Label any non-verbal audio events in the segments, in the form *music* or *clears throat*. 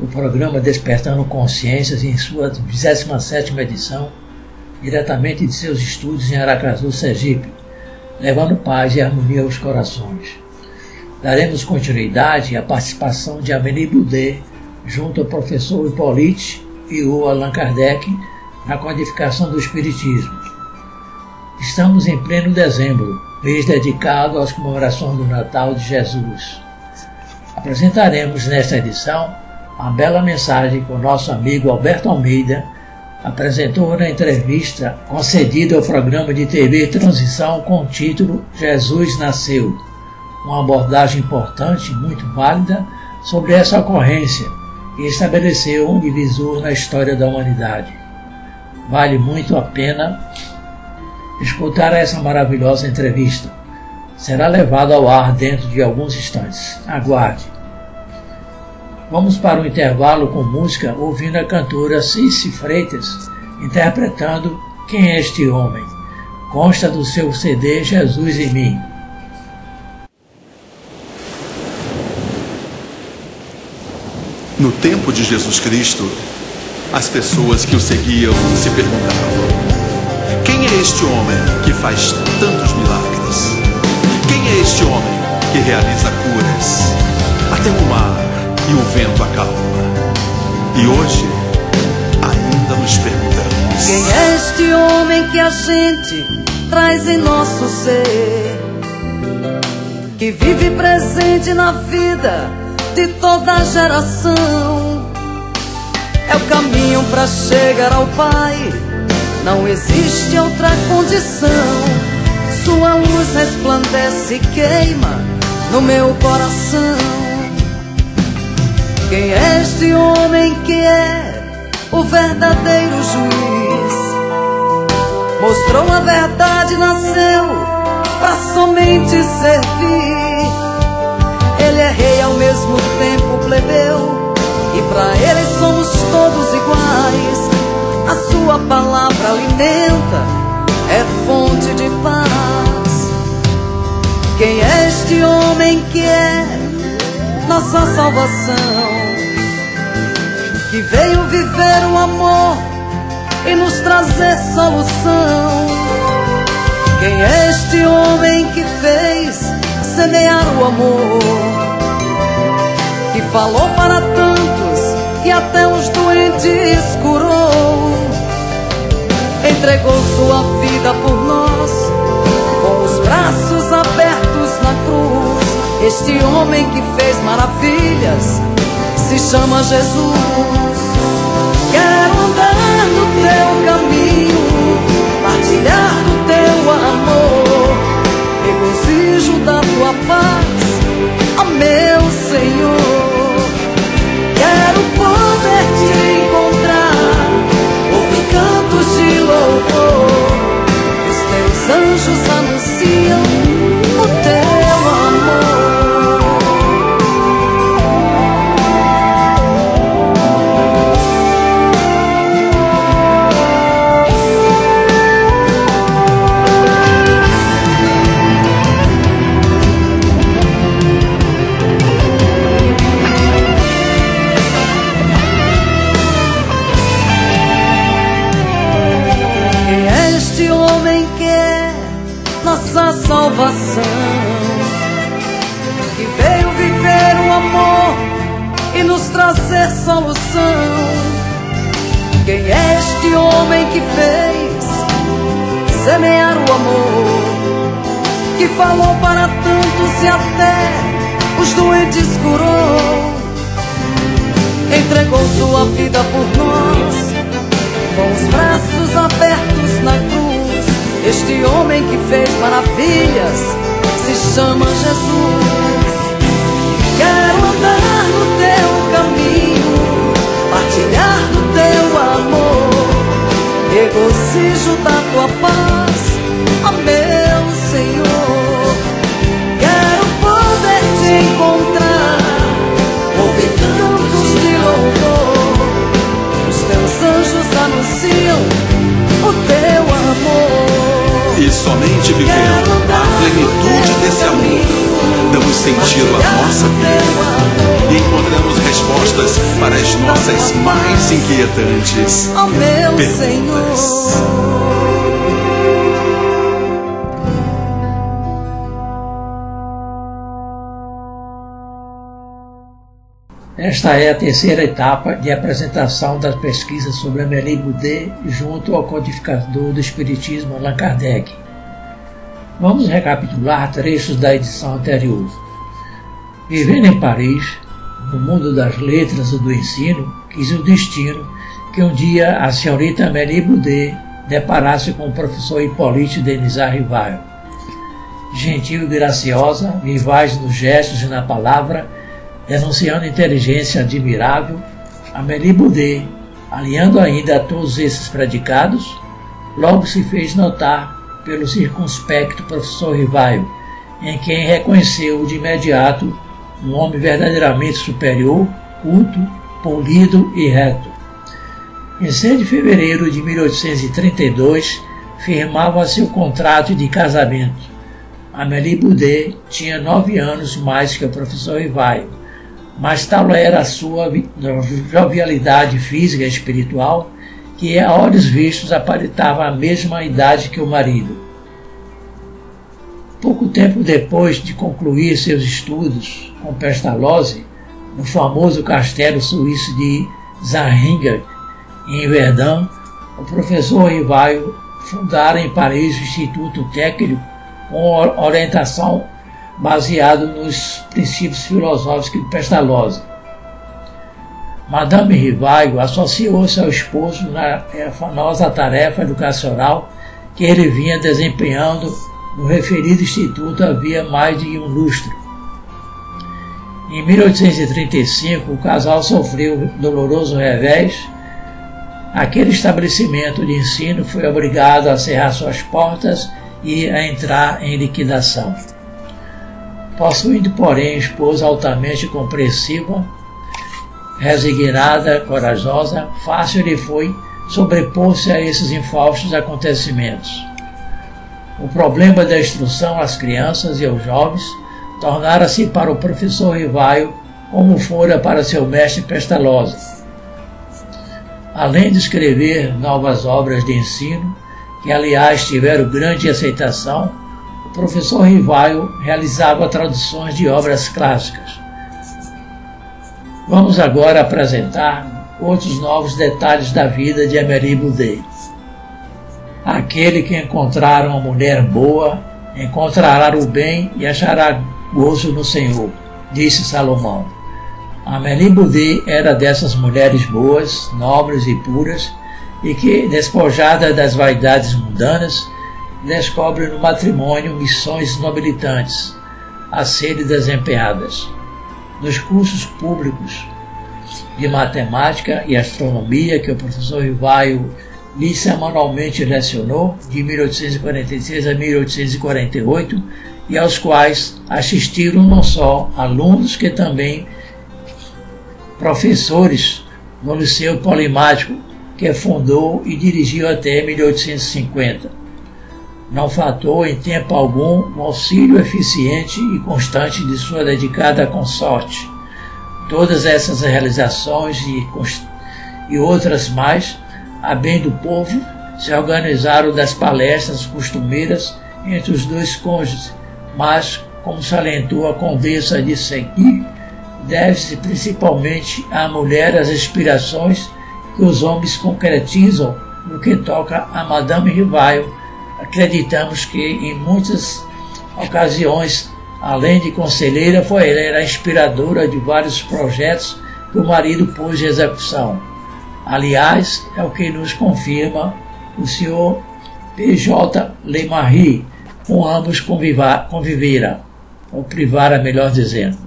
o programa Despertando Consciências em sua 27ª edição, diretamente de seus estúdios em Aracaju, Sergipe, levando paz e harmonia aos corações. Daremos continuidade à participação de Avenida Boudet, junto ao professor Hipólite e o Allan Kardec, na codificação do Espiritismo. Estamos em pleno dezembro, mês dedicado às comemorações do Natal de Jesus. Apresentaremos nesta edição a bela mensagem que o nosso amigo Alberto Almeida apresentou na entrevista concedida ao programa de TV Transição com o título Jesus Nasceu, uma abordagem importante, muito válida, sobre essa ocorrência e estabeleceu um divisor na história da humanidade. Vale muito a pena escutar essa maravilhosa entrevista. Será levada ao ar dentro de alguns instantes. Aguarde. Vamos para o intervalo com música ouvindo a cantora Cici Freitas interpretando Quem é este homem? Consta do seu CD Jesus em mim. No tempo de Jesus Cristo, as pessoas que o seguiam se perguntavam: Quem é este homem que faz tantos milagres? Quem é este homem que realiza curas? Até o mar e o vento acalma. E hoje, ainda nos perguntamos: Quem é este homem que a gente traz em nosso ser? Que vive presente na vida de toda geração. É o caminho para chegar ao Pai. Não existe outra condição. Sua luz resplandece e queima no meu coração. Quem é este homem que é o verdadeiro juiz? Mostrou a verdade, nasceu para somente servir. Ele é rei ao mesmo tempo plebeu, e para ele somos todos iguais. A sua palavra alimenta, é fonte de paz. Quem é este homem que é nossa salvação? Que veio viver o amor e nos trazer solução. Quem é este homem que fez semear o amor? Que falou para tantos e até os doentes curou. Entregou sua vida por nós, com os braços abertos na cruz. Este homem que fez maravilhas se chama Jesus. Quero andar no teu caminho, que fez semear o amor, que falou para tantos e até os doentes curou, entregou sua vida por nós, com os braços abertos na cruz. Este homem que fez maravilhas se chama Jesus. Quero andar no teu caminho, partilhar do teu amor, desejo da tua paz, ó meu Senhor. Quero poder te encontrar, ouvir cantos de louvor. Os teus anjos anunciam o teu amor. E somente vivendo a plenitude desse amor, damos sentido à nossa vida e encontramos respostas para as nossas mais inquietantes ó meu perguntas. Senhor. Esta é a terceira etapa de apresentação das pesquisas sobre Amélie Boudet junto ao codificador do Espiritismo Allan Kardec. Vamos recapitular trechos da edição anterior. Vivendo em Paris, no mundo das letras e do ensino, quis o destino que um dia a senhorita Amélie Boudet deparasse com o professor Hippolyte Denisard Rivail. Gentil e graciosa, vivaz nos gestos e na palavra, denunciando inteligência admirável, Amélie Boudet, aliando ainda a todos esses predicados, logo se fez notar pelo circunspecto professor Rivaio, em quem reconheceu de imediato um homem verdadeiramente superior, culto, polido e reto. Em 6 de fevereiro de 1832, firmava seu contrato de casamento. Amélie Boudet tinha nove anos mais que o professor Rivaio, mas tal era a sua jovialidade física e espiritual que a olhos vistos aparentava a mesma idade que o marido. Pouco tempo depois de concluir seus estudos com Pestalozzi, no famoso castelo suíço de Zahringen, em Verdun, o professor Rivaio fundara em Paris o Instituto Técnico com orientação baseado nos princípios filosóficos de Pestalozzi. Madame Rivaio associou-se ao esposo na famosa tarefa educacional que ele vinha desempenhando no referido instituto havia mais de um lustro. Em 1835, o casal sofreu doloroso revés. Aquele estabelecimento de ensino foi obrigado a cerrar suas portas e a entrar em liquidação. Possuindo, porém, esposa altamente compreensiva, resignada, corajosa, fácil lhe foi sobrepor-se a esses infaustos acontecimentos. O problema da instrução às crianças e aos jovens tornara-se para o professor Rivaio como fora para seu mestre Pestalozzi. Além de escrever novas obras de ensino, que aliás tiveram grande aceitação, o professor Rivaio realizava traduções de obras clássicas. Vamos agora apresentar outros novos detalhes da vida de Amélie Boudet. Aquele que encontrar uma mulher boa encontrará o bem e achará gozo no Senhor, disse Salomão. Amélie Boudet era dessas mulheres boas, nobres e puras, e que, despojada das vaidades mundanas, descobre no matrimônio missões nobilitantes a serem desempenhadas. Nos cursos públicos de matemática e astronomia que o professor Rivaio lhe semanalmente lecionou, de 1846 a 1848, e aos quais assistiram não só alunos que também professores no Liceu Polimático, que fundou e dirigiu até 1850. Não faltou em tempo algum o auxílio eficiente e constante de sua dedicada consorte. Todas essas realizações e, e outras mais, a bem do povo, se organizaram das palestras costumeiras entre os dois cônjuges, mas, como salientou a condessa de Segui, deve-se principalmente à mulher as inspirações que os homens concretizam no que toca a Madame Rivaio. Acreditamos que em muitas ocasiões, além de conselheira, foi ela a inspiradora de vários projetos que o marido pôs em execução. Aliás, é o que nos confirma o senhor P.J. Lemarie, com ambos conviveram, ou privara, melhor dizendo.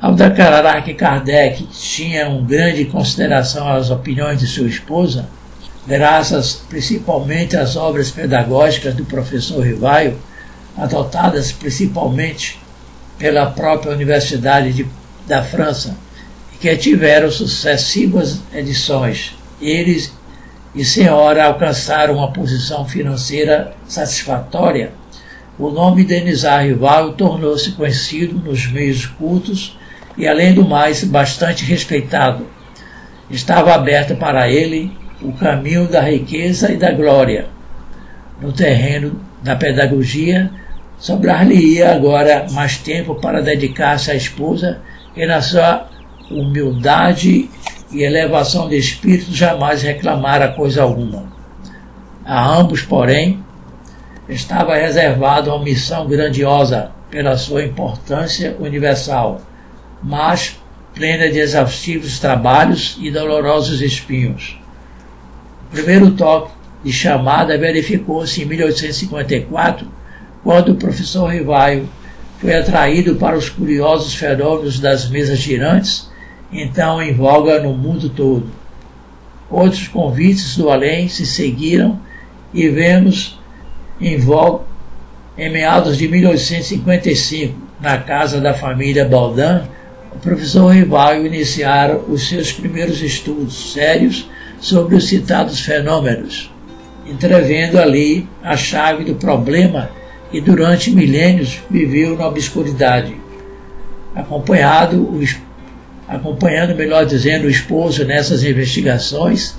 Ao declarar que Kardec tinha uma grande consideração às opiniões de sua esposa, graças principalmente às obras pedagógicas do professor Rivaio, adotadas principalmente pela própria Universidade de, da França, que tiveram sucessivas edições. Eles e senhora alcançaram uma posição financeira satisfatória. O nome de Denizar Rival tornou-se conhecido nos meios cultos e, além do mais, bastante respeitado. Estava aberto para ele o caminho da riqueza e da glória. No terreno da pedagogia, sobrar-lhe-ia agora mais tempo para dedicar-se à esposa que na sua humildade e elevação de espírito jamais reclamara coisa alguma. A ambos, porém, estava reservada uma missão grandiosa pela sua importância universal, mas plena de exaustivos trabalhos e dolorosos espinhos. O primeiro toque de chamada verificou-se em 1854, quando o professor Rivaio foi atraído para os curiosos fenômenos das mesas girantes, então em voga no mundo todo. Outros convites do além se seguiram e vemos em voga em meados de 1855, na casa da família Baldan, o professor Rivaio iniciara os seus primeiros estudos sérios sobre os citados fenômenos, entrevendo ali a chave do problema que durante milênios viveu na obscuridade. Acompanhado, acompanhando, melhor dizendo, o esposo nessas investigações,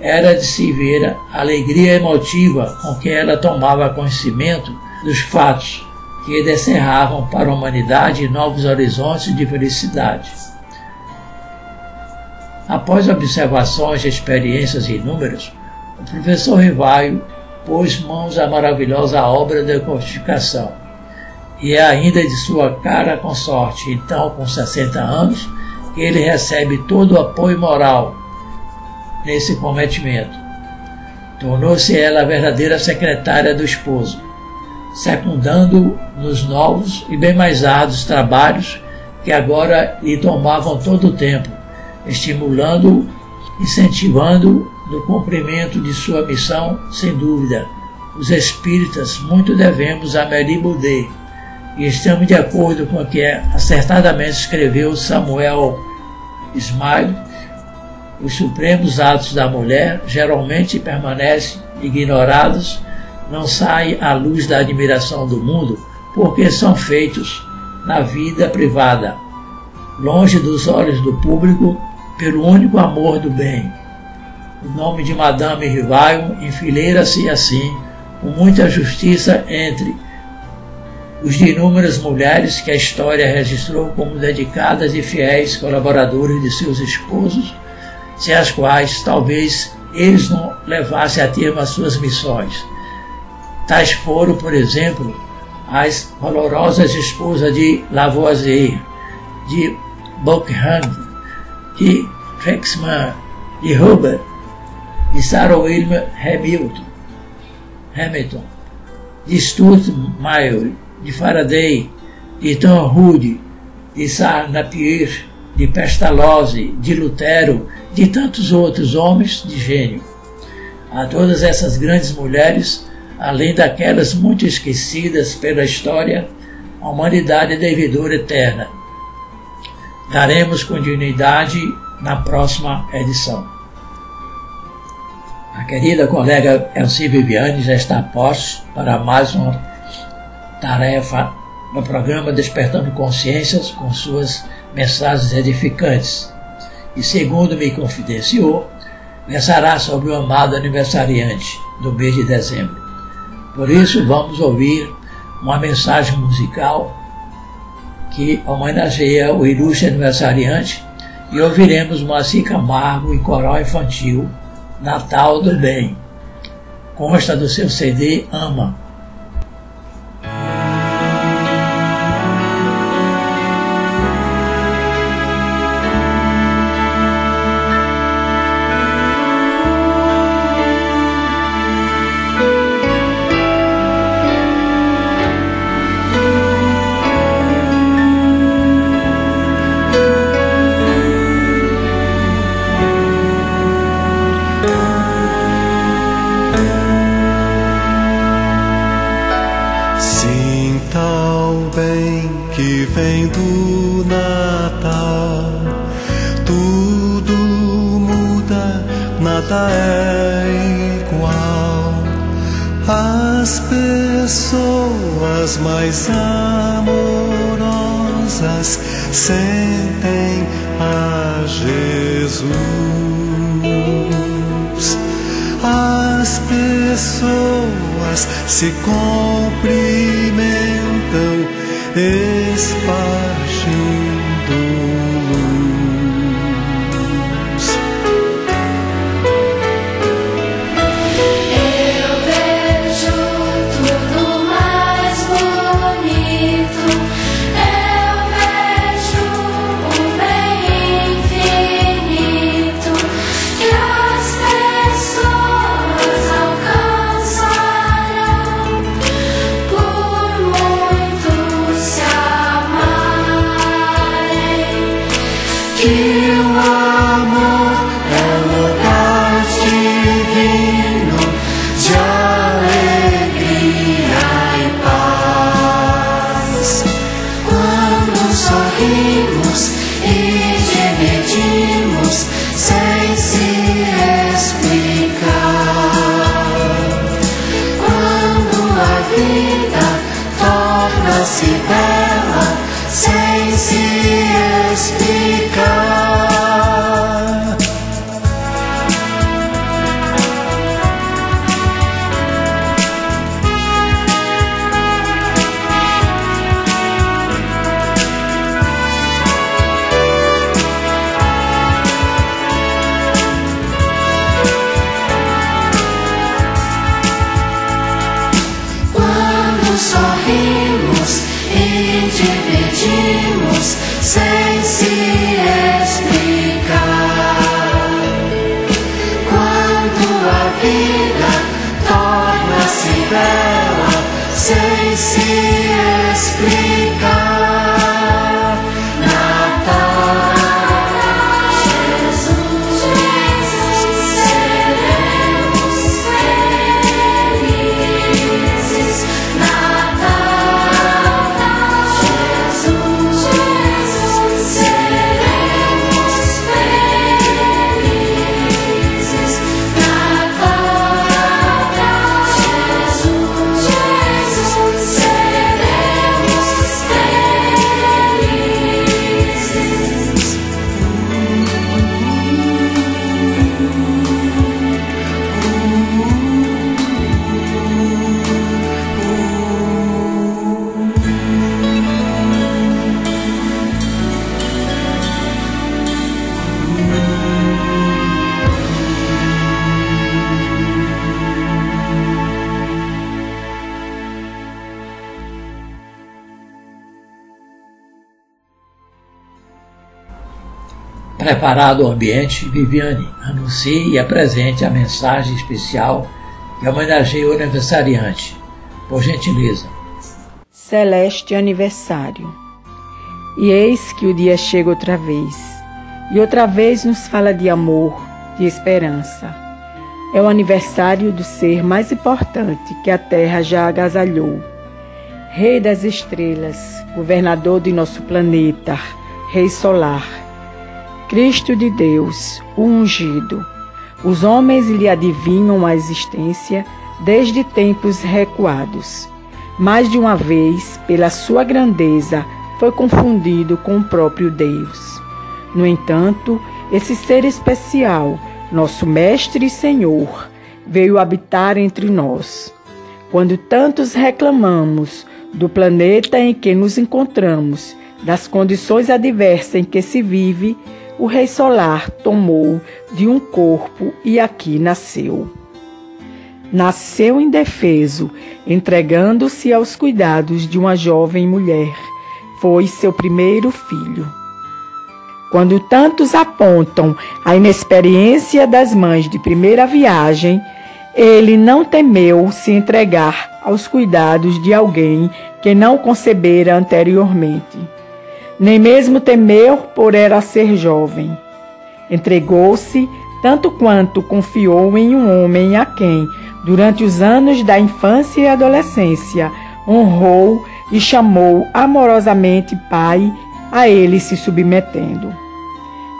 era de se ver a alegria emotiva com que ela tomava conhecimento dos fatos que descerravam para a humanidade novos horizontes de felicidade. Após observações e experiências inúmeras, o professor Rivaio pôs mãos à maravilhosa obra da codificação. E é ainda de sua cara consorte, então com 60 anos, ele recebe todo o apoio moral nesse cometimento. Tornou-se ela a verdadeira secretária do esposo secundando nos novos e bem mais árduos trabalhos que agora lhe tomavam todo o tempo, estimulando, incentivando no cumprimento de sua missão, sem dúvida. Os espíritas muito devemos a Mary Boudet, e estamos de acordo com o que acertadamente escreveu Samuel Smile, os supremos atos da mulher geralmente permanecem ignorados não saem à luz da admiração do mundo porque são feitos na vida privada, longe dos olhos do público, pelo único amor do bem. O nome de Madame Rivaio enfileira-se assim, com muita justiça entre os de inúmeras mulheres que a história registrou como dedicadas e fiéis colaboradores de seus esposos, sem as quais talvez eles não levassem a termo as suas missões. Tais foram, por exemplo, as valorosas esposas de Lavoisier, de Buckingham, de Fexman, de Hubbard, de Sarah William Hamilton, Hamilton, de Stuart Mayer, de Faraday, de Tom Hood, de Sarah Napier, de Pestalozzi, de Lutero, de tantos outros homens de gênio. A todas essas grandes mulheres além daquelas muito esquecidas pela história, a humanidade é devedora eterna. Daremos continuidade na próxima edição. A querida colega Elci Viviane já está a posto para mais uma tarefa no programa Despertando Consciências com suas mensagens edificantes. E segundo me confidenciou, versará sobre o amado aniversariante do mês de dezembro. Por isso, vamos ouvir uma mensagem musical que homenageia o ilustre aniversariante e ouviremos Moacir Camargo em coral infantil Natal do Bem. Consta do seu CD Ama. Preparado o ambiente, Viviane anuncie e apresente a mensagem especial que homenageia o aniversariante. Por gentileza. celeste aniversário. E eis que o dia chega outra vez, e outra vez nos fala de amor, de esperança. É o aniversário do ser mais importante que a terra já agasalhou. Rei das estrelas, governador de nosso planeta, Rei solar. Cristo de Deus, o ungido. Os homens lhe adivinham a existência desde tempos recuados. Mais de uma vez, pela sua grandeza, foi confundido com o próprio Deus. No entanto, esse ser especial, nosso Mestre e Senhor, veio habitar entre nós. Quando tantos reclamamos do planeta em que nos encontramos, das condições adversas em que se vive, o Rei Solar tomou de um corpo e aqui nasceu. Nasceu indefeso, entregando-se aos cuidados de uma jovem mulher. Foi seu primeiro filho. Quando tantos apontam a inexperiência das mães de primeira viagem, ele não temeu se entregar aos cuidados de alguém que não concebera anteriormente. Nem mesmo temeu por era ser jovem. Entregou-se tanto quanto confiou em um homem a quem, durante os anos da infância e adolescência, honrou e chamou amorosamente pai, a ele se submetendo.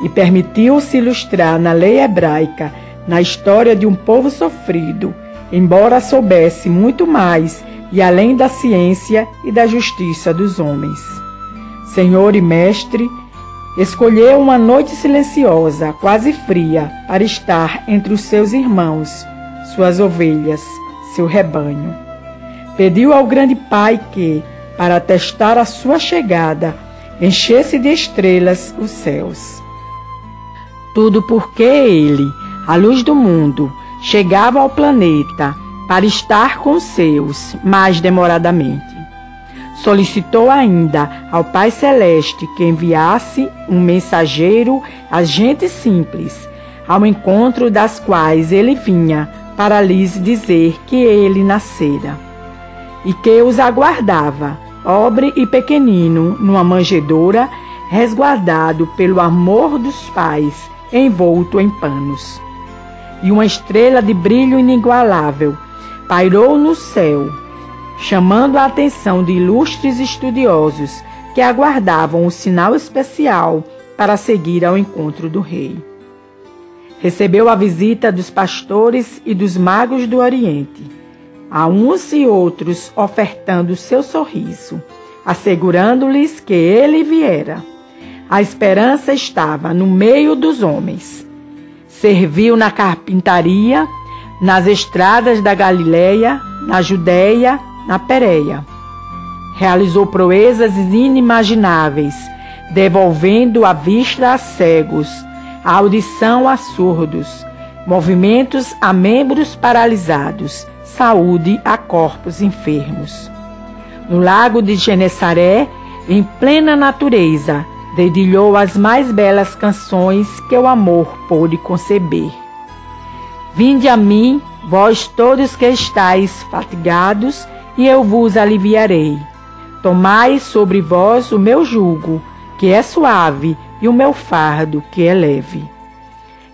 E permitiu-se ilustrar na lei hebraica, na história de um povo sofrido, embora soubesse muito mais e além da ciência e da justiça dos homens. Senhor e Mestre, escolheu uma noite silenciosa, quase fria, para estar entre os seus irmãos, suas ovelhas, seu rebanho. Pediu ao grande Pai que, para atestar a sua chegada, enchesse de estrelas os céus. Tudo porque ele, a luz do mundo, chegava ao planeta para estar com seus mais demoradamente. Solicitou ainda ao Pai Celeste que enviasse um mensageiro às gentes simples, ao encontro das quais ele vinha para lhes dizer que ele nascera, e que os aguardava pobre e pequenino, numa manjedoura, resguardado pelo amor dos pais, envolto em panos. E uma estrela de brilho inigualável pairou no céu, chamando a atenção de ilustres estudiosos que aguardavam o sinal especial para seguir ao encontro do rei. Recebeu a visita dos pastores e dos magos do Oriente a uns e outros ofertando seu sorriso, assegurando-lhes que ele viera. A esperança estava no meio dos homens. Serviu na carpintaria, nas estradas da Galileia, na Judéia, na Pérea. Realizou proezas inimagináveis, devolvendo a vista a cegos, a audição a surdos, movimentos a membros paralisados, saúde a corpos enfermos. No lago de Genesaré, em plena natureza, dedilhou as mais belas canções que o amor pôde conceber. Vinde a mim, vós todos que estáis fatigados, e eu vos aliviarei. Tomai sobre vós o meu jugo, que é suave, e o meu fardo, que é leve.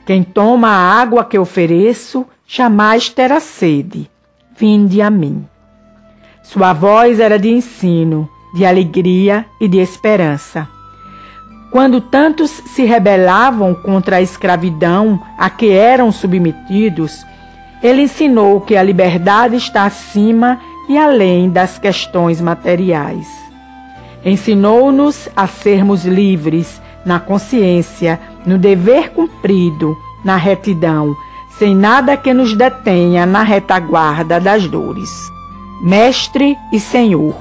Quem toma a água que ofereço, jamais terá sede Vinde a mim. Sua voz era de ensino, de alegria e de esperança. Quando tantos se rebelavam contra a escravidão a que eram submetidos, ele ensinou que a liberdade está acima e além das questões materiais. Ensinou-nos a sermos livres na consciência, no dever cumprido, na retidão, sem nada que nos detenha na retaguarda das dores. Mestre e Senhor,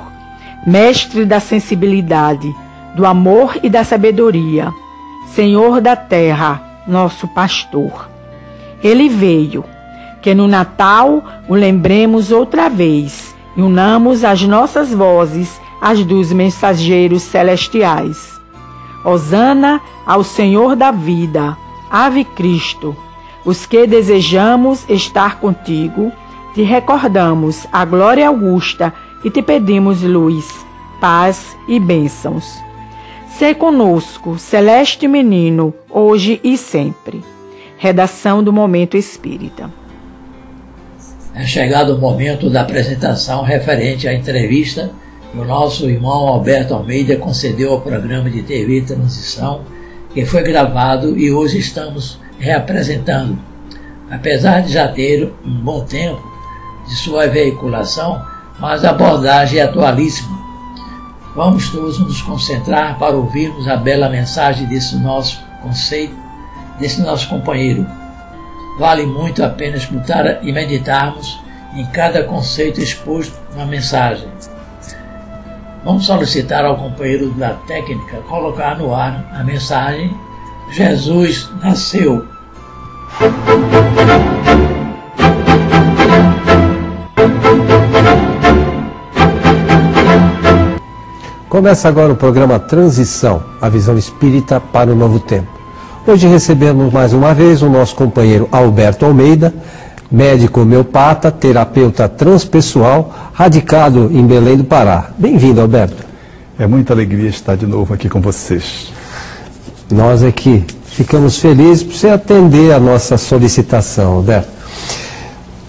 Mestre da sensibilidade, do amor e da sabedoria, Senhor da terra, nosso pastor. Ele veio, que no Natal o lembremos outra vez e unamos as nossas vozes às dos mensageiros celestiais. Hosana ao Senhor da vida, Ave Cristo os que desejamos estar contigo, te recordamos a glória augusta e te pedimos luz, paz e bênçãos. Sê conosco, celeste menino, hoje e sempre. Redação do Momento Espírita. É chegado o momento da apresentação referente à entrevista que o nosso irmão Alberto Almeida concedeu ao programa de TV Transição, que foi gravado e hoje estamos reapresentando. Apesar de já ter um bom tempo de sua veiculação, mas a abordagem é atualíssima. Vamos todos nos concentrar para ouvirmos a bela mensagem desse nosso conceito, desse nosso companheiro. Vale muito a pena escutar e meditarmos em cada conceito exposto na mensagem. Vamos solicitar ao companheiro da técnica colocar no ar a mensagem Jesus nasceu. Começa agora o programa Transição, a visão espírita para o novo tempo. Hoje recebemos mais uma vez o nosso companheiro Alberto Almeida, médico homeopata, terapeuta transpessoal, radicado em Belém do Pará. Bem-vindo, Alberto. É muita alegria estar de novo aqui com vocês. Nós aqui ficamos felizes por você atender a nossa solicitação, Alberto.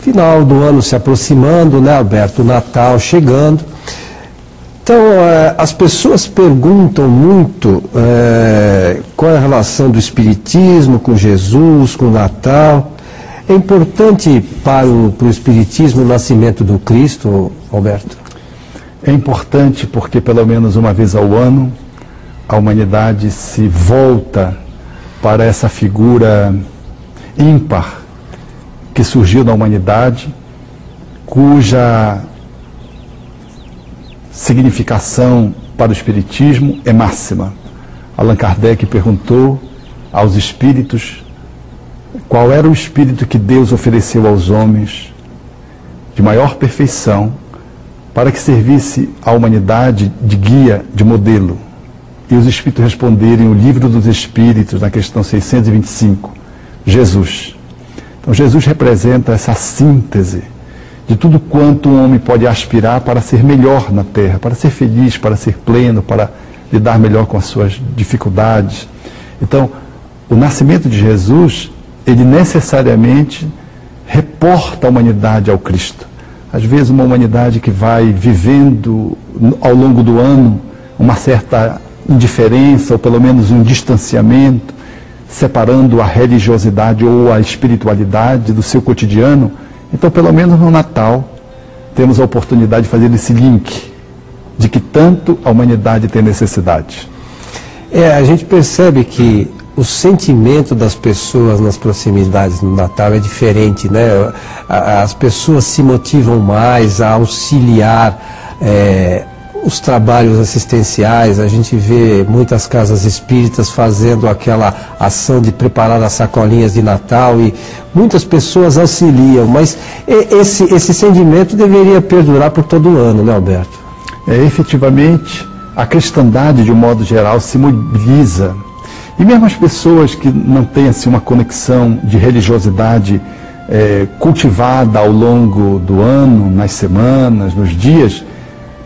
Final do ano se aproximando, né, Alberto? O Natal chegando. Então, é, as pessoas perguntam muito é, qual é a relação do Espiritismo com Jesus, com o Natal. É importante para o, para o Espiritismo o nascimento do Cristo, Alberto? É importante porque, pelo menos uma vez ao ano, a humanidade se volta para essa figura ímpar que surgiu na humanidade, cuja significação para o Espiritismo é máxima. Allan Kardec perguntou aos espíritos qual era o espírito que Deus ofereceu aos homens de maior perfeição para que servisse à humanidade de guia, de modelo. E os espíritos responderem o livro dos espíritos, na questão 625, Jesus. Então, Jesus representa essa síntese de tudo quanto um homem pode aspirar para ser melhor na terra, para ser feliz, para ser pleno, para lidar melhor com as suas dificuldades. Então, o nascimento de Jesus, ele necessariamente reporta a humanidade ao Cristo. Às vezes, uma humanidade que vai vivendo ao longo do ano uma certa indiferença, ou pelo menos um distanciamento, separando a religiosidade ou a espiritualidade do seu cotidiano então, pelo menos no Natal, temos a oportunidade de fazer esse link de que tanto a humanidade tem necessidade. É, a gente percebe que o sentimento das pessoas nas proximidades no Natal é diferente, né? As pessoas se motivam mais a auxiliar é, os trabalhos assistenciais, a gente vê muitas casas espíritas fazendo aquela ação de preparar as sacolinhas de Natal e muitas pessoas auxiliam, mas esse, esse sentimento deveria perdurar por todo o ano, né, Alberto? É, efetivamente, a cristandade, de um modo geral, se mobiliza. E mesmo as pessoas que não têm assim, uma conexão de religiosidade é, cultivada ao longo do ano, nas semanas, nos dias,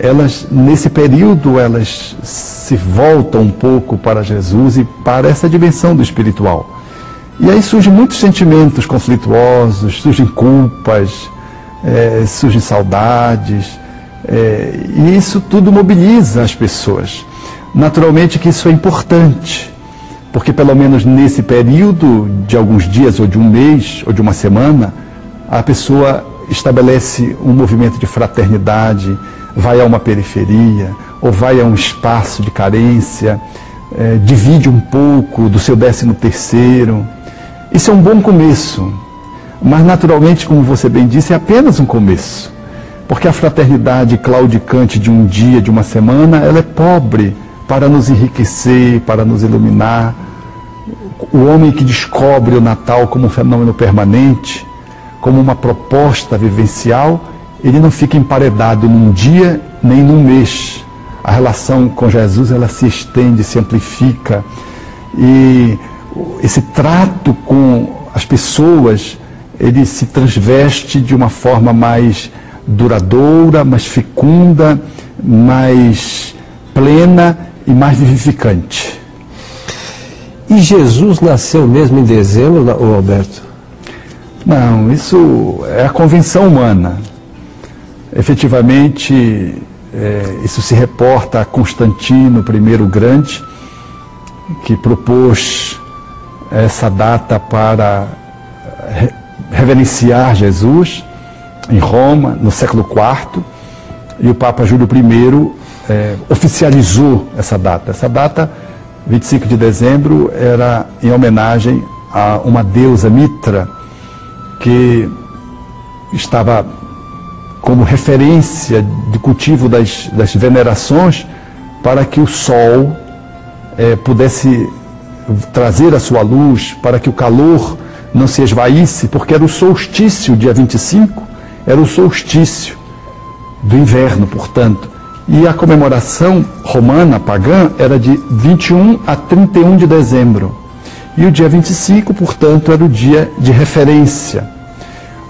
elas nesse período elas se voltam um pouco para Jesus e para essa dimensão do espiritual. E aí surgem muitos sentimentos conflituosos, surgem culpas, é, surgem saudades, é, e isso tudo mobiliza as pessoas. Naturalmente que isso é importante, porque pelo menos nesse período de alguns dias, ou de um mês, ou de uma semana, a pessoa estabelece um movimento de fraternidade, vai a uma periferia ou vai a um espaço de carência, é, divide um pouco do seu décimo terceiro. Isso é um bom começo, mas naturalmente, como você bem disse, é apenas um começo. Porque a fraternidade claudicante de um dia, de uma semana, ela é pobre para nos enriquecer, para nos iluminar. O homem que descobre o Natal como um fenômeno permanente, como uma proposta vivencial, ele não fica emparedado num dia nem num mês. A relação com Jesus ela se estende, se amplifica e esse trato com as pessoas ele se transveste de uma forma mais duradoura, mais fecunda, mais plena e mais vivificante. E Jesus nasceu mesmo em dezembro, Alberto? Não, isso é a convenção humana. Efetivamente, é, isso se reporta a Constantino I Grande, que propôs essa data para reverenciar Jesus em Roma, no século IV, e o Papa Júlio I é, oficializou essa data. Essa data, 25 de dezembro, era em homenagem a uma deusa Mitra que estava como referência de cultivo das, das venerações para que o sol é, pudesse trazer a sua luz, para que o calor não se esvaísse, porque era o solstício, dia 25, era o solstício do inverno, portanto. E a comemoração romana, pagã, era de 21 a 31 de dezembro. E o dia 25, portanto, era o dia de referência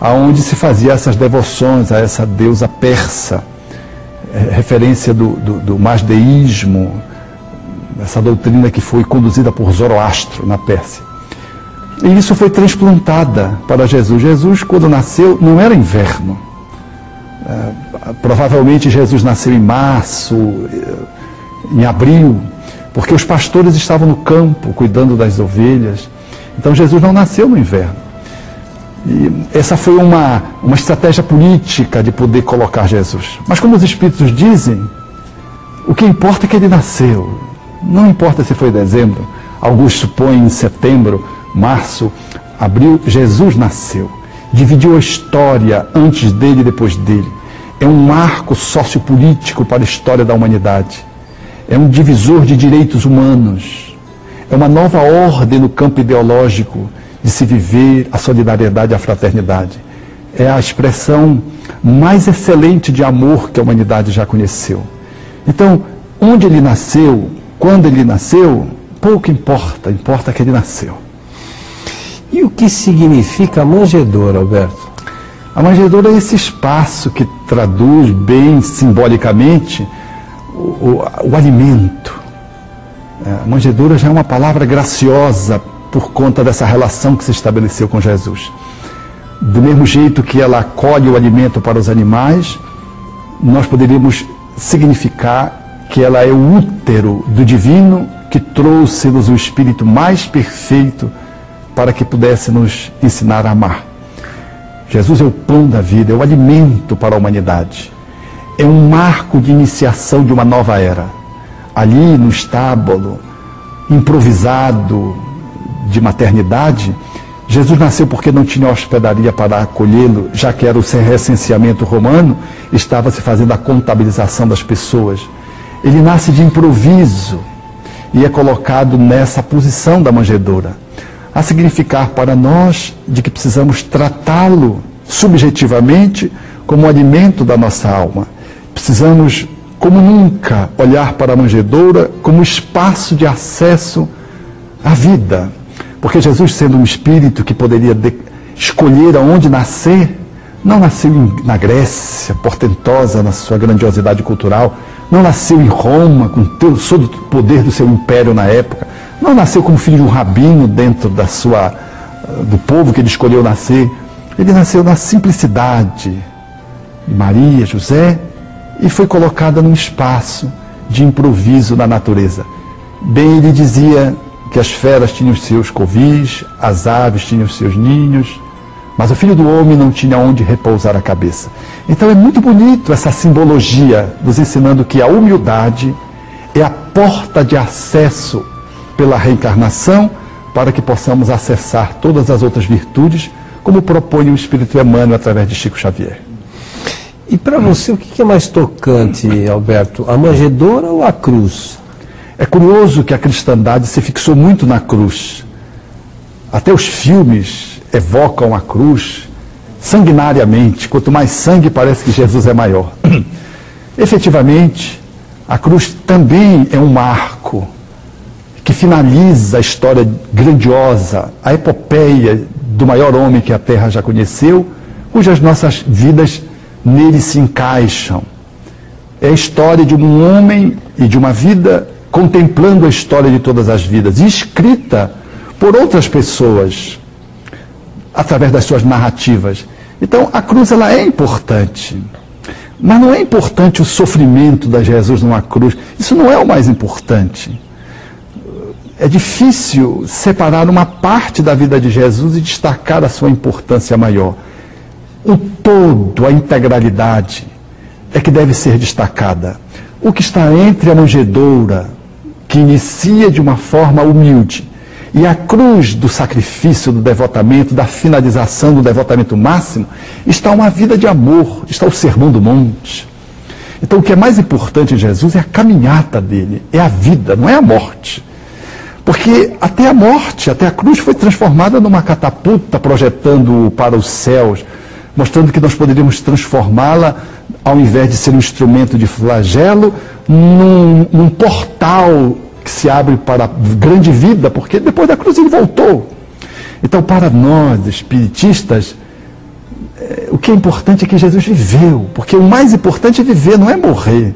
aonde se fazia essas devoções a essa deusa persa, é, referência do, do, do masdeísmo, essa doutrina que foi conduzida por Zoroastro na Pérsia. E isso foi transplantada para Jesus. Jesus, quando nasceu, não era inverno. É, provavelmente Jesus nasceu em março, em abril, porque os pastores estavam no campo cuidando das ovelhas. Então Jesus não nasceu no inverno. E essa foi uma, uma estratégia política de poder colocar Jesus. Mas como os Espíritos dizem, o que importa é que ele nasceu. Não importa se foi em dezembro, alguns supõem em setembro, março, abril, Jesus nasceu. Dividiu a história antes dele e depois dele. É um marco sociopolítico para a história da humanidade. É um divisor de direitos humanos. É uma nova ordem no campo ideológico de se viver a solidariedade e a fraternidade. É a expressão mais excelente de amor que a humanidade já conheceu. Então, onde ele nasceu, quando ele nasceu, pouco importa, importa que ele nasceu. E o que significa manjedoura, Alberto? A manjedoura é esse espaço que traduz bem simbolicamente o, o, o alimento. É, a manjedoura já é uma palavra graciosa por conta dessa relação que se estabeleceu com Jesus. Do mesmo jeito que ela acolhe o alimento para os animais, nós poderíamos significar que ela é o útero do divino que trouxe-nos o espírito mais perfeito para que pudesse nos ensinar a amar. Jesus é o pão da vida, é o alimento para a humanidade. É um marco de iniciação de uma nova era. Ali no estábulo, improvisado de maternidade, Jesus nasceu porque não tinha hospedaria para acolhê-lo, já que era o recenseamento romano, estava se fazendo a contabilização das pessoas. Ele nasce de improviso e é colocado nessa posição da manjedoura, a significar para nós de que precisamos tratá-lo subjetivamente como alimento da nossa alma. Precisamos, como nunca, olhar para a manjedoura como espaço de acesso à vida porque Jesus, sendo um espírito que poderia escolher aonde nascer, não nasceu na Grécia, portentosa na sua grandiosidade cultural, não nasceu em Roma, com todo o poder do seu império na época, não nasceu como filho de um rabino dentro da sua, do povo que ele escolheu nascer. Ele nasceu na simplicidade de Maria, José, e foi colocada num espaço de improviso na natureza. Bem, ele dizia que as feras tinham seus covis, as aves tinham seus ninhos, mas o filho do homem não tinha onde repousar a cabeça. Então é muito bonito essa simbologia nos ensinando que a humildade é a porta de acesso pela reencarnação para que possamos acessar todas as outras virtudes, como propõe o Espírito Emmanuel através de Chico Xavier. E para você, o que é mais tocante, Alberto? A manjedoura ou a cruz? É curioso que a cristandade se fixou muito na cruz. Até os filmes evocam a cruz sanguinariamente. Quanto mais sangue, parece que Jesus é maior. *clears throat* Efetivamente, a cruz também é um marco que finaliza a história grandiosa, a epopeia do maior homem que a terra já conheceu, cujas nossas vidas nele se encaixam. É a história de um homem e de uma vida contemplando a história de todas as vidas, escrita por outras pessoas, através das suas narrativas. Então, a cruz ela é importante. Mas não é importante o sofrimento da Jesus numa cruz. Isso não é o mais importante. É difícil separar uma parte da vida de Jesus e destacar a sua importância maior. O todo, a integralidade, é que deve ser destacada. O que está entre a manjedoura, que inicia de uma forma humilde. E a cruz do sacrifício, do devotamento, da finalização do devotamento máximo, está uma vida de amor, está o sermão do monte. Então o que é mais importante em Jesus é a caminhada dele, é a vida, não é a morte. Porque até a morte, até a cruz foi transformada numa catapulta projetando para os céus, mostrando que nós poderíamos transformá-la, ao invés de ser um instrumento de flagelo, num, num portal que se abre para a grande vida, porque depois da cruz ele voltou. Então, para nós, espiritistas, é, o que é importante é que Jesus viveu, porque o mais importante é viver, não é morrer.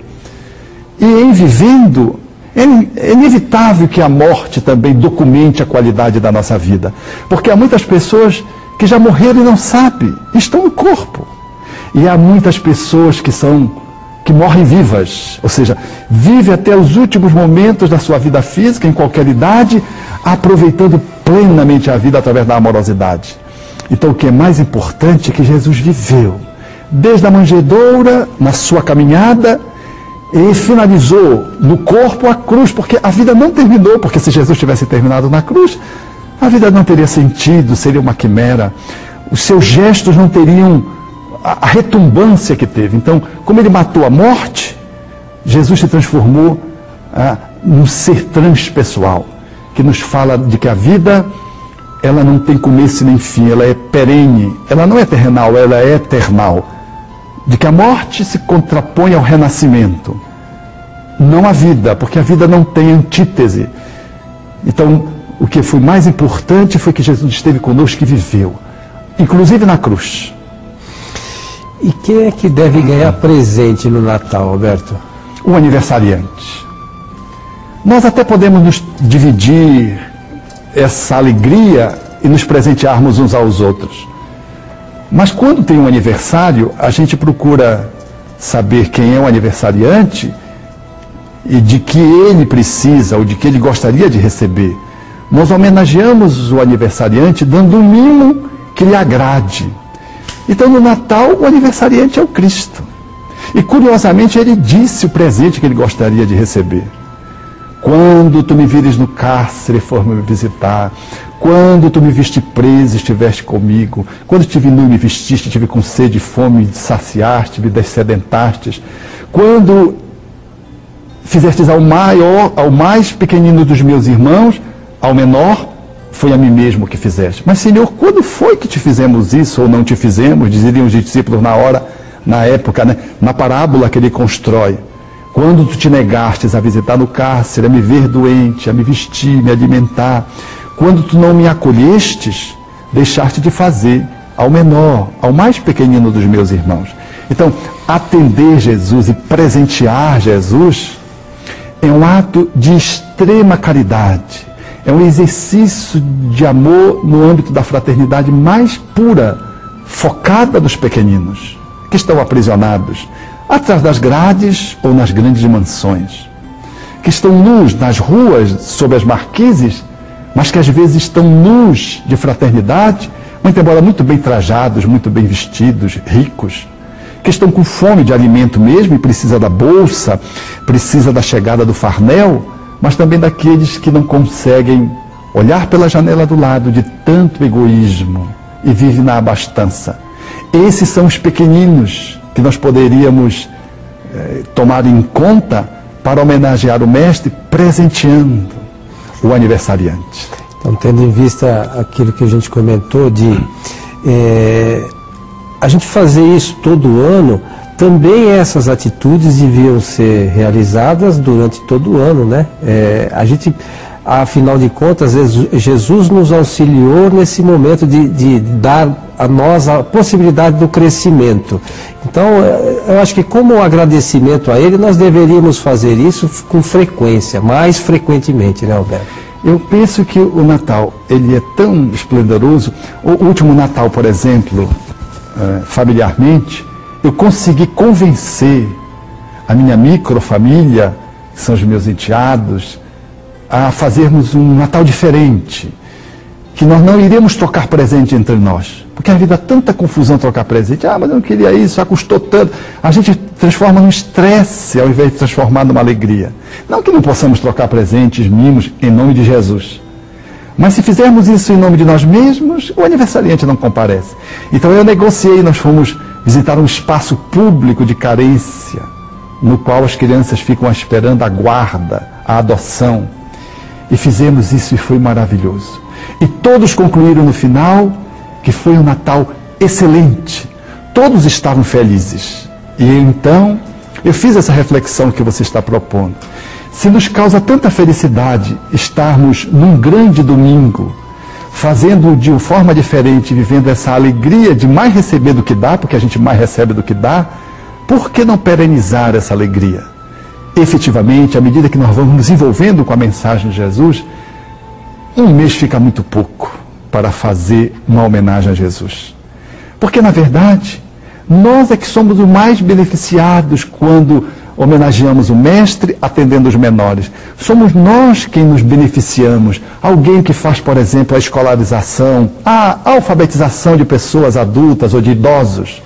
E em vivendo, é inevitável que a morte também documente a qualidade da nossa vida. Porque há muitas pessoas que já morreram e não sabem, estão no corpo. E há muitas pessoas que são que morrem vivas, ou seja, vive até os últimos momentos da sua vida física, em qualquer idade, aproveitando plenamente a vida através da amorosidade. Então, o que é mais importante é que Jesus viveu, desde a manjedoura, na sua caminhada, e finalizou no corpo a cruz, porque a vida não terminou, porque se Jesus tivesse terminado na cruz, a vida não teria sentido, seria uma quimera. Os seus gestos não teriam a, retumbância que teve. Então, como ele matou a morte, Jesus se transformou ah, num ser transpessoal, que nos fala de que a vida ela não tem começo nem fim, ela é perene, ela não é terrenal, ela é eternal. De que a morte se contrapõe ao renascimento, não a vida, porque a vida não tem antítese. Então, o que foi mais importante foi que Jesus esteve conosco e viveu, inclusive na cruz. E quem é que deve ganhar presente no Natal, Alberto? O aniversariante. Nós até podemos nos dividir essa alegria e nos presentearmos uns aos outros. Mas quando tem um aniversário, a gente procura saber quem é o aniversariante e de que ele precisa ou de que ele gostaria de receber. Nós homenageamos o aniversariante dando um mimo que lhe agrade. Então, no Natal, o aniversariante é o Cristo. E curiosamente, ele disse o presente que ele gostaria de receber. Quando tu me vires no cárcere for me visitar, quando tu me viste preso e estiveste comigo, quando tive nu me vestiste, tive com sede e fome, saciaste, me descedentastes, quando fizestes ao maior, ao mais pequenino dos meus irmãos, ao menor, foi a mim mesmo que fizeste. Mas, Senhor, quando foi que te fizemos isso ou não te fizemos? Dizeriam os discípulos na hora, na época, né? na parábola que ele constrói. Quando tu te negastes a visitar no cárcere, a me ver doente, a me vestir, me alimentar, quando tu não me acolhestes, deixaste de fazer ao menor, ao mais pequenino dos meus irmãos. Então, atender Jesus e presentear Jesus é um ato de extrema caridade é um exercício de amor no âmbito da fraternidade mais pura, focada nos pequeninos, que estão aprisionados atrás das grades ou nas grandes mansões, que estão nus nas ruas, sob as marquises, mas que às vezes estão nus de fraternidade, muito embora muito bem trajados, muito bem vestidos, ricos, que estão com fome de alimento mesmo e precisa da bolsa, precisa da chegada do farnel, mas também daqueles que não conseguem olhar pela janela do lado de tanto egoísmo e vivem na abastança. Esses são os pequeninos que nós poderíamos eh, tomar em conta para homenagear o Mestre, presenteando o aniversariante. Então, tendo em vista aquilo que a gente comentou de eh, a gente fazer isso todo ano, também essas atitudes deviam ser realizadas durante todo o ano, né? É, a gente, afinal de contas, Jesus nos auxiliou nesse momento de, de dar a nós a possibilidade do crescimento. Então, é, eu acho que como agradecimento a Ele, nós deveríamos fazer isso com frequência, mais frequentemente, né, Alberto? Eu penso que o Natal, ele é tão esplendoroso. O último Natal, por exemplo, é, familiarmente, eu consegui convencer a minha microfamília, que são os meus enteados, a fazermos um Natal diferente. Que nós não iríamos trocar presente entre nós. Porque a vida é tanta confusão trocar presente. Ah, mas eu não queria isso, já custou tanto. A gente transforma num estresse ao invés de transformar numa alegria. Não que não possamos trocar presentes, mimos, em nome de Jesus. Mas se fizermos isso em nome de nós mesmos, o aniversariante não comparece. Então eu negociei, nós fomos visitar um espaço público de carência, no qual as crianças ficam esperando a guarda, a adoção. E fizemos isso e foi maravilhoso. E todos concluíram no final que foi um Natal excelente. Todos estavam felizes. E então eu fiz essa reflexão que você está propondo. Se nos causa tanta felicidade estarmos num grande domingo, fazendo de uma forma diferente, vivendo essa alegria de mais receber do que dá, porque a gente mais recebe do que dá, por que não perenizar essa alegria? Efetivamente, à medida que nós vamos nos envolvendo com a mensagem de Jesus, um mês fica muito pouco para fazer uma homenagem a Jesus. Porque, na verdade, Nós é que somos os mais beneficiados quando homenageamos o mestre atendendo os menores. Somos nós quem nos beneficiamos. Alguém que faz, por exemplo, a escolarização, a alfabetização de pessoas adultas ou de idosos.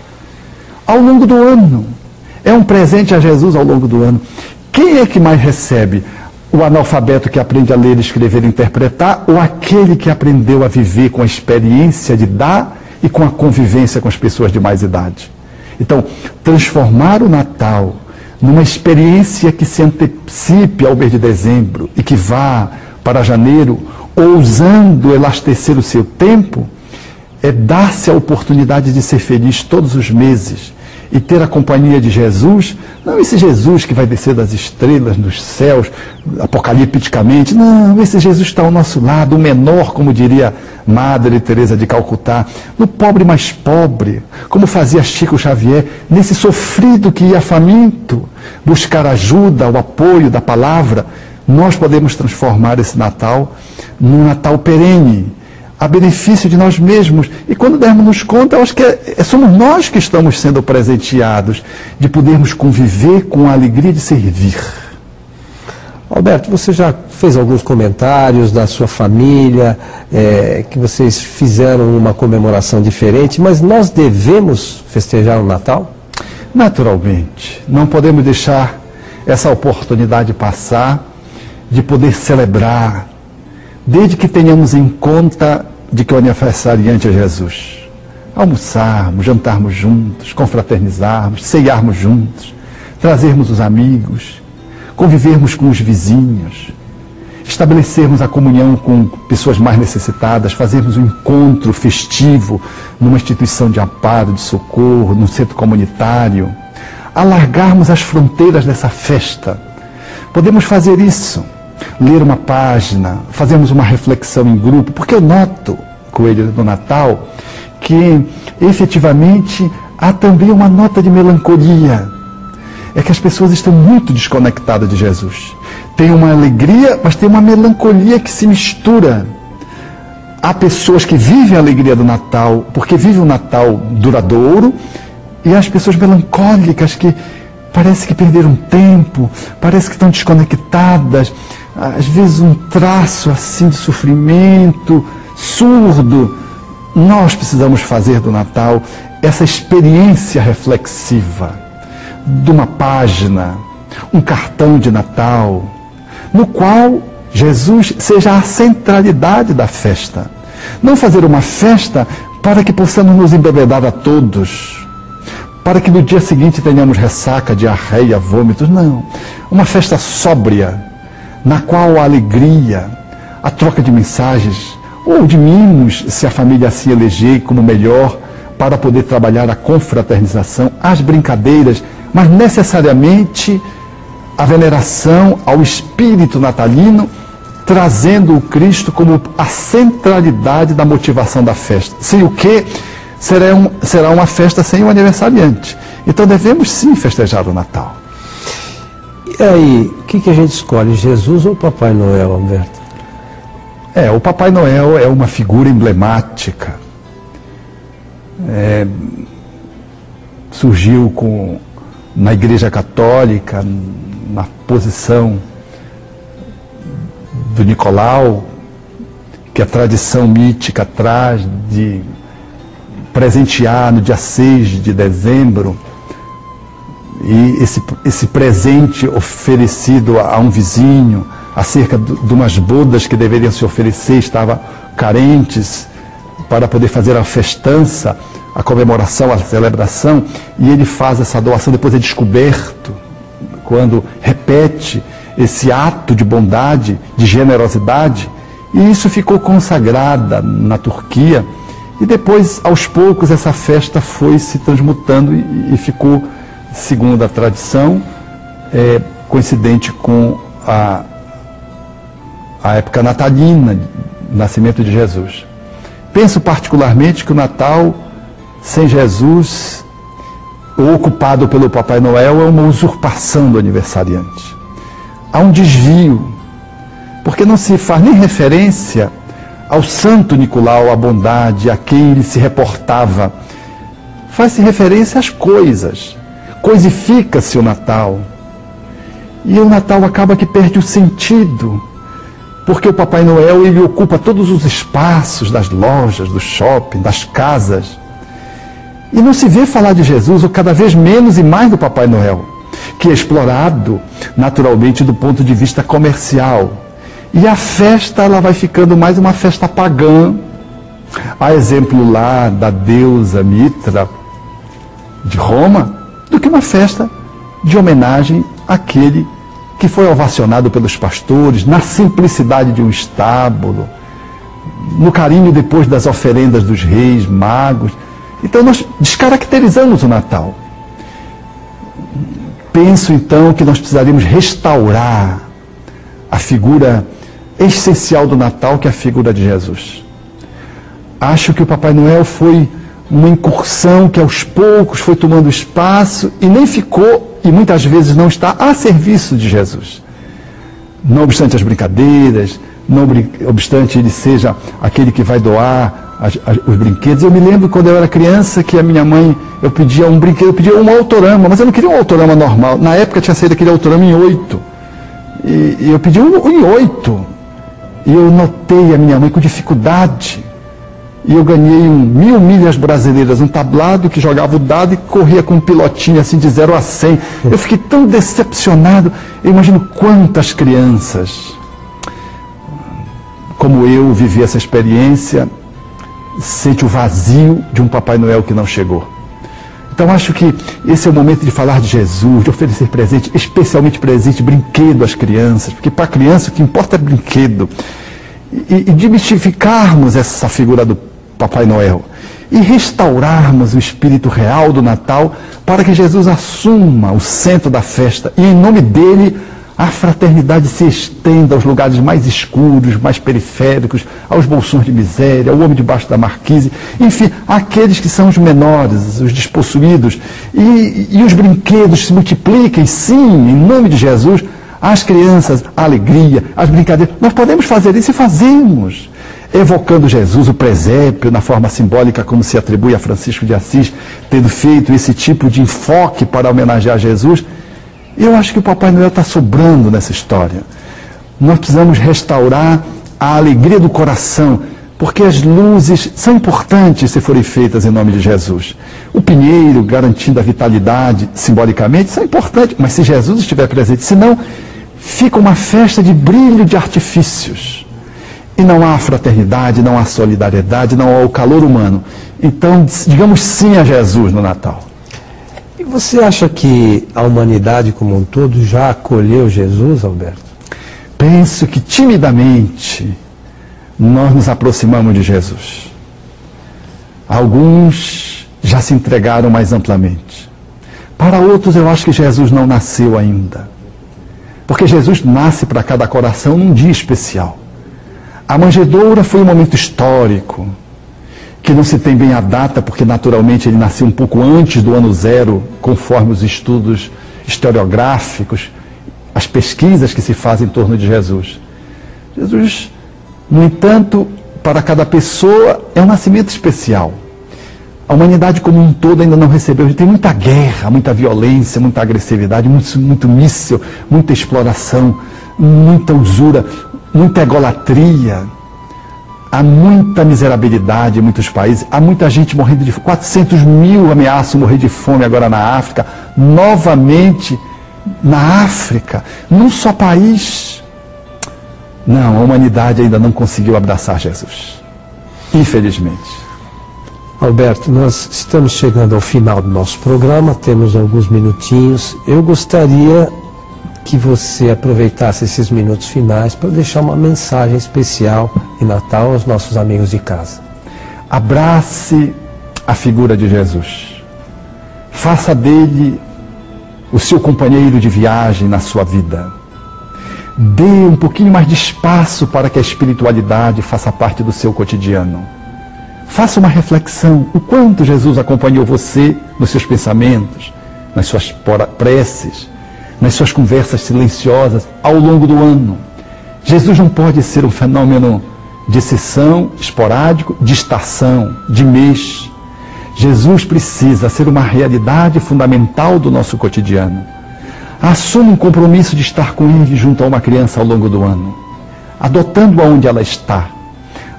Ao longo do ano. É um presente a Jesus ao longo do ano. Quem é que mais recebe? O analfabeto que aprende a ler, escrever e interpretar, ou aquele que aprendeu a viver com a experiência de dar e com a convivência com as pessoas de mais idade? Então, transformar o Natal numa experiência que se antecipe ao mês de dezembro e que vá para janeiro, ousando elastecer o seu tempo, é dar-se a oportunidade de ser feliz todos os meses e ter a companhia de Jesus, não esse Jesus que vai descer das estrelas nos céus, apocalipticamente, não, esse Jesus está ao nosso lado, o menor, como diria Madre Teresa de Calcutá, no pobre mais pobre, como fazia Chico Xavier, nesse sofrido que ia faminto, buscar ajuda, o apoio da palavra, nós podemos transformar esse Natal num Natal perene, a benefício de nós mesmos. E quando dermos conta, eu acho que é, é, somos nós que estamos sendo presenteados de podermos conviver com a alegria de servir. Alberto, você já fez alguns comentários da sua família, é, que vocês fizeram uma comemoração diferente, mas nós devemos festejar o Natal? Naturalmente. Não podemos deixar essa oportunidade passar de poder celebrar desde que tenhamos em conta de que o aniversariante é Jesus. Almoçarmos, jantarmos juntos, confraternizarmos, ceiarmos juntos, trazermos os amigos, convivermos com os vizinhos, estabelecermos a comunhão com pessoas mais necessitadas, fazermos um encontro festivo numa instituição de amparo, de socorro, num centro comunitário, alargarmos as fronteiras dessa festa. Podemos fazer isso ler uma página, fazermos uma reflexão em grupo, porque eu noto, Coelho do Natal, que efetivamente há também uma nota de melancolia. É que as pessoas estão muito desconectadas de Jesus. Tem uma alegria, mas tem uma melancolia que se mistura. Há pessoas que vivem a alegria do Natal, porque vivem o Natal duradouro, e há as pessoas melancólicas que parece que perderam tempo, parece que estão desconectadas, às vezes um traço assim de sofrimento, surdo. Nós precisamos fazer do Natal essa experiência reflexiva de uma página, um cartão de Natal, no qual Jesus seja a centralidade da festa. Não fazer uma festa para que possamos nos embebedar a todos, para que no dia seguinte tenhamos ressaca, diarreia, vômitos. Não. Uma festa sóbria, na qual a alegria, a troca de mensagens ou de mimos, se a família se eleger como melhor, para poder trabalhar a confraternização, as brincadeiras, mas necessariamente a veneração ao espírito natalino, trazendo o Cristo como a centralidade da motivação da festa. Sem o que será, um, será uma festa sem o aniversariante. Então devemos sim festejar o Natal. E aí, o que, que a gente escolhe, Jesus ou Papai Noel, Alberto? É, o Papai Noel é uma figura emblemática. É, surgiu com, na Igreja Católica, na posição do Nicolau, que a tradição mítica traz de presentear no dia 6 de dezembro e esse, esse presente oferecido a, a um vizinho, acerca de, umas bodas que deveriam se oferecer, estava carentes para poder fazer a festança, a comemoração, a celebração, e ele faz essa doação, depois é descoberto, quando repete esse ato de bondade, de generosidade, e isso ficou consagrada na Turquia, e depois, aos poucos, essa festa foi se transmutando e, e ficou segundo a tradição, é coincidente com a, a época natalina, nascimento de Jesus. Penso particularmente que o Natal sem Jesus, ou ocupado pelo Papai Noel, é uma usurpação do aniversariante. Há um desvio, porque não se faz nem referência ao Santo Nicolau, à bondade, a quem ele se reportava faz-se referência às coisas. Coisifica-se o Natal. E o Natal acaba que perde o sentido. Porque o Papai Noel ele ocupa todos os espaços das lojas, do shopping, das casas. E não se vê falar de Jesus, ou cada vez menos e mais do Papai Noel, que é explorado naturalmente do ponto de vista comercial. E a festa ela vai ficando mais uma festa pagã. A exemplo lá da deusa Mitra de Roma, do que uma festa de homenagem àquele que foi ovacionado pelos pastores, na simplicidade de um estábulo, no carinho depois das oferendas dos reis, magos. Então nós descaracterizamos o Natal. Penso então que nós precisaríamos restaurar a figura essencial do Natal, que é a figura de Jesus. Acho que o Papai Noel foi uma incursão que aos poucos foi tomando espaço e nem ficou, e muitas vezes não está, a serviço de Jesus. Não obstante as brincadeiras, não obstante ele seja aquele que vai doar as, as, os brinquedos. Eu me lembro quando eu era criança que a minha mãe, eu pedia um brinquedo, eu pedia um autorama, mas eu não queria um autorama normal. Na época tinha saído aquele autorama em oito. E, e eu pedi um, um em oito. E eu notei a minha mãe com dificuldade e eu ganhei um mil milhas brasileiras, um tablado que jogava o dado e corria com um pilotinho assim de 0 a 100. Eu fiquei tão decepcionado. Eu imagino quantas crianças, como eu, vivi essa experiência, sente o vazio de um Papai Noel que não chegou. Então acho que esse é o momento de falar de Jesus, de oferecer presente, especialmente presente, brinquedo às crianças, porque para a criança o que importa é brinquedo. E, e demistificarmos essa figura do Papai Noel e restaurarmos o espírito real do Natal para que Jesus assuma o centro da festa e, em nome dele, a fraternidade se estenda aos lugares mais escuros, mais periféricos, aos bolsões de miséria, ao homem debaixo da marquise, enfim, aqueles que são os menores, os despossuídos. E, e os brinquedos se multipliquem, sim, em nome de Jesus, as crianças, a alegria, as brincadeiras. Nós podemos fazer isso e fazemos evocando Jesus, o presépio, na forma simbólica como se atribui a Francisco de Assis, tendo feito esse tipo de enfoque para homenagear Jesus, eu acho que o Papai Noel está sobrando nessa história. Nós precisamos restaurar a alegria do coração, porque as luzes são importantes se forem feitas em nome de Jesus. O pinheiro garantindo a vitalidade simbolicamente são importantes, mas se Jesus estiver presente, senão fica uma festa de brilho de artifícios. E não há fraternidade, não há solidariedade, não há o calor humano. Então, digamos sim a Jesus no Natal. E você acha que a humanidade como um todo já acolheu Jesus, Alberto? Penso que timidamente nós nos aproximamos de Jesus. Alguns já se entregaram mais amplamente. Para outros, eu acho que Jesus não nasceu ainda. Porque Jesus nasce para cada coração num dia especial. A manjedoura foi um momento histórico, que não se tem bem a data, porque naturalmente ele nasceu um pouco antes do ano zero, conforme os estudos historiográficos, as pesquisas que se fazem em torno de Jesus. Jesus, no entanto, para cada pessoa é um nascimento especial. A humanidade como um todo ainda não recebeu. Tem muita guerra, muita violência, muita agressividade, muito, muito míssil, muita exploração, muita usura muita egolatria, há muita miserabilidade em muitos países, há muita gente morrendo de fome. 400 mil ameaçam morrer de fome agora na África, novamente na África, num só país. Não, a humanidade ainda não conseguiu abraçar Jesus. Infelizmente. Alberto, nós estamos chegando ao final do nosso programa, temos alguns minutinhos. Eu gostaria que você aproveitasse esses minutos finais para deixar uma mensagem especial de Natal aos nossos amigos de casa. Abrace a figura de Jesus. Faça dele o seu companheiro de viagem na sua vida. Dê um pouquinho mais de espaço para que a espiritualidade faça parte do seu cotidiano. Faça uma reflexão. O quanto Jesus acompanhou você nos seus pensamentos, nas suas preces, nas suas conversas silenciosas ao longo do ano. Jesus não pode ser um fenômeno de sessão, esporádico, de estação, de mês. Jesus precisa ser uma realidade fundamental do nosso cotidiano. Assuma um compromisso de estar com Ele junto a uma criança ao longo do ano, adotando-a onde ela está.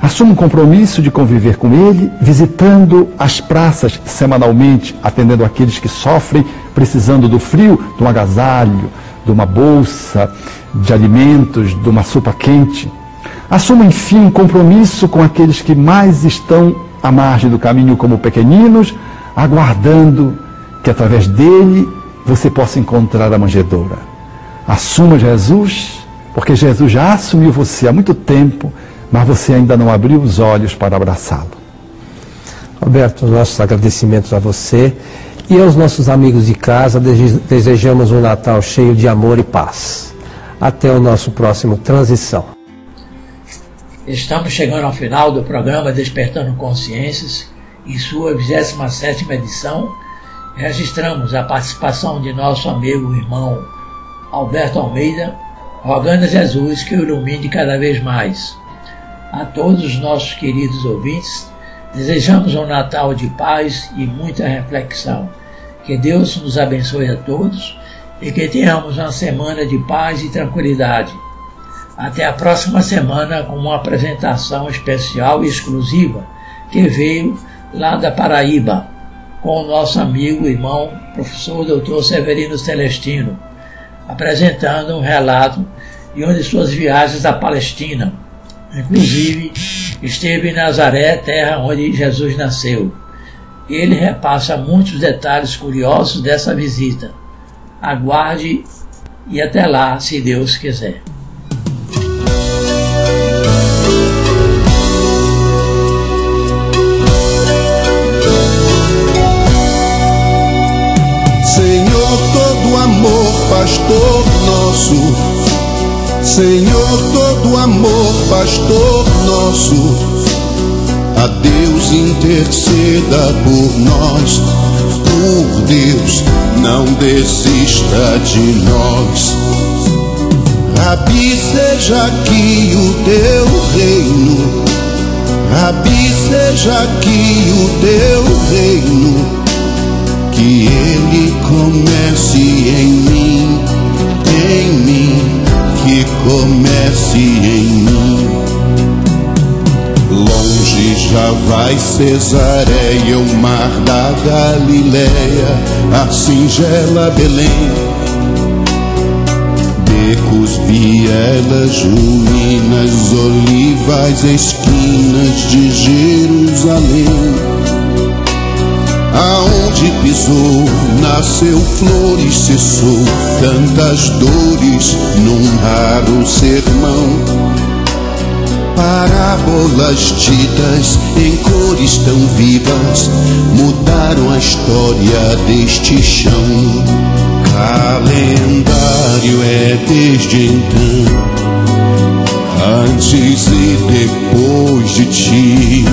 Assuma um compromisso de conviver com Ele, visitando as praças semanalmente, atendendo aqueles que sofrem, precisando do frio, de um agasalho, de uma bolsa de alimentos, de uma sopa quente. Assuma, enfim, um compromisso com aqueles que mais estão à margem do caminho, como pequeninos, aguardando que através dele você possa encontrar a manjedoura. Assuma Jesus, porque Jesus já assumiu você há muito tempo, mas você ainda não abriu os olhos para abraçá-lo. Roberto, nossos agradecimentos a você e aos nossos amigos de casa. Desejamos um Natal cheio de amor e paz. Até o nosso próximo Transição. Estamos chegando ao final do programa Despertando Consciências, em sua 27 edição. Registramos a participação de nosso amigo e irmão Alberto Almeida, rogando a Jesus que o ilumine cada vez mais. A todos os nossos queridos ouvintes, desejamos um Natal de paz e muita reflexão. Que Deus nos abençoe a todos e que tenhamos uma semana de paz e tranquilidade. Até a próxima semana com uma apresentação especial e exclusiva que veio lá da Paraíba com o nosso amigo irmão professor Dr. Severino Celestino, apresentando um relato de uma de suas viagens à Palestina. Inclusive, esteve em Nazaré, terra onde Jesus nasceu. Ele repassa muitos detalhes curiosos dessa visita. Aguarde e até lá, se Deus quiser. Senhor, todo amor, pastor nosso. Senhor, todo amor, pastor nosso. A Deus interceda por nós. Por Deus, não desista de nós. Rabi, seja aqui o teu reino. Rabi, seja aqui o teu reino que ele comece em que comece em mim. Longe já vai Cesareia, o mar da Galileia, a singela Belém. Becos, vielas, ruínas, olivas, esquinas de Jerusalém. Aonde pisou, nasceu flores, cessou tantas dores num raro sermão. Parábolas ditas em cores tão vivas mudaram a história deste chão. Calendário é desde então, antes e depois de ti.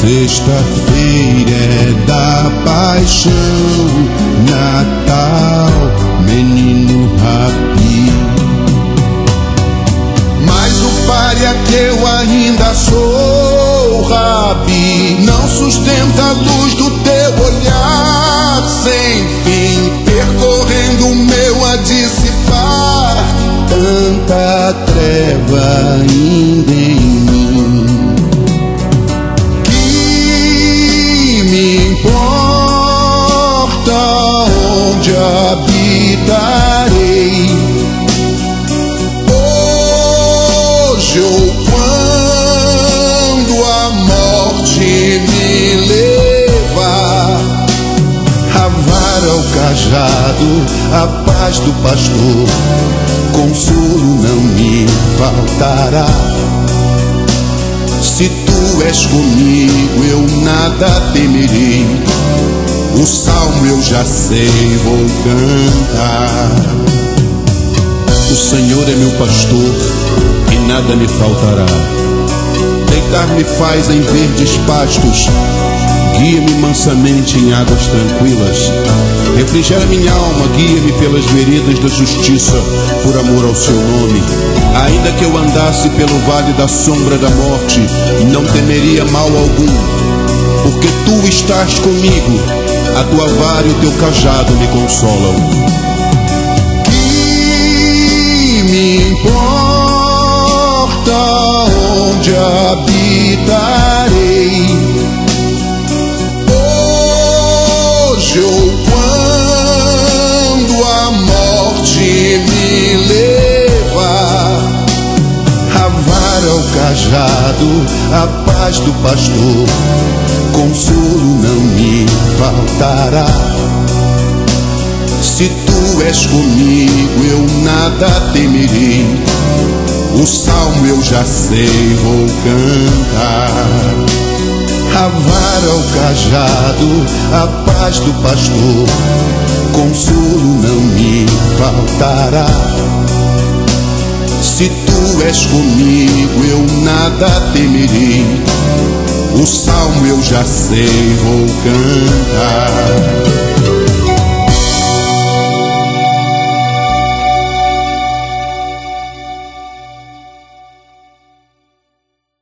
Sexta-feira é da paixão, Natal, menino rapi. Mas o pai é que eu ainda sou, rabi, não sustenta a luz do teu olhar sem fim, percorrendo o meu a dissipar tanta treva ainda onde habitarei. Hoje ou quando a morte me leva, a vara, o cajado, a paz do pastor, consolo não me faltará. Se tu és comigo, eu nada temerei. O salmo eu já sei, vou cantar. O Senhor é meu pastor e nada me faltará. Deitar-me faz em verdes pastos, guia-me mansamente em águas tranquilas. Refrigera minha alma, guia-me pelas veredas da justiça, por amor ao seu nome. Ainda que eu andasse pelo vale da sombra da morte, não temeria mal algum, porque tu estás comigo, a tua vara e o teu cajado me consolam. Que me importa onde habitarei, hoje ou quando a morte me levar, a vara, o cajado, a paz do pastor, consolo não me faltará. Se tu és comigo, eu nada temerei. O salmo eu já sei, vou cantar. A vara, o cajado, a paz do pastor, consolo não me faltará. Se tu és comigo, eu nada temerei. O salmo eu já sei, vou cantar.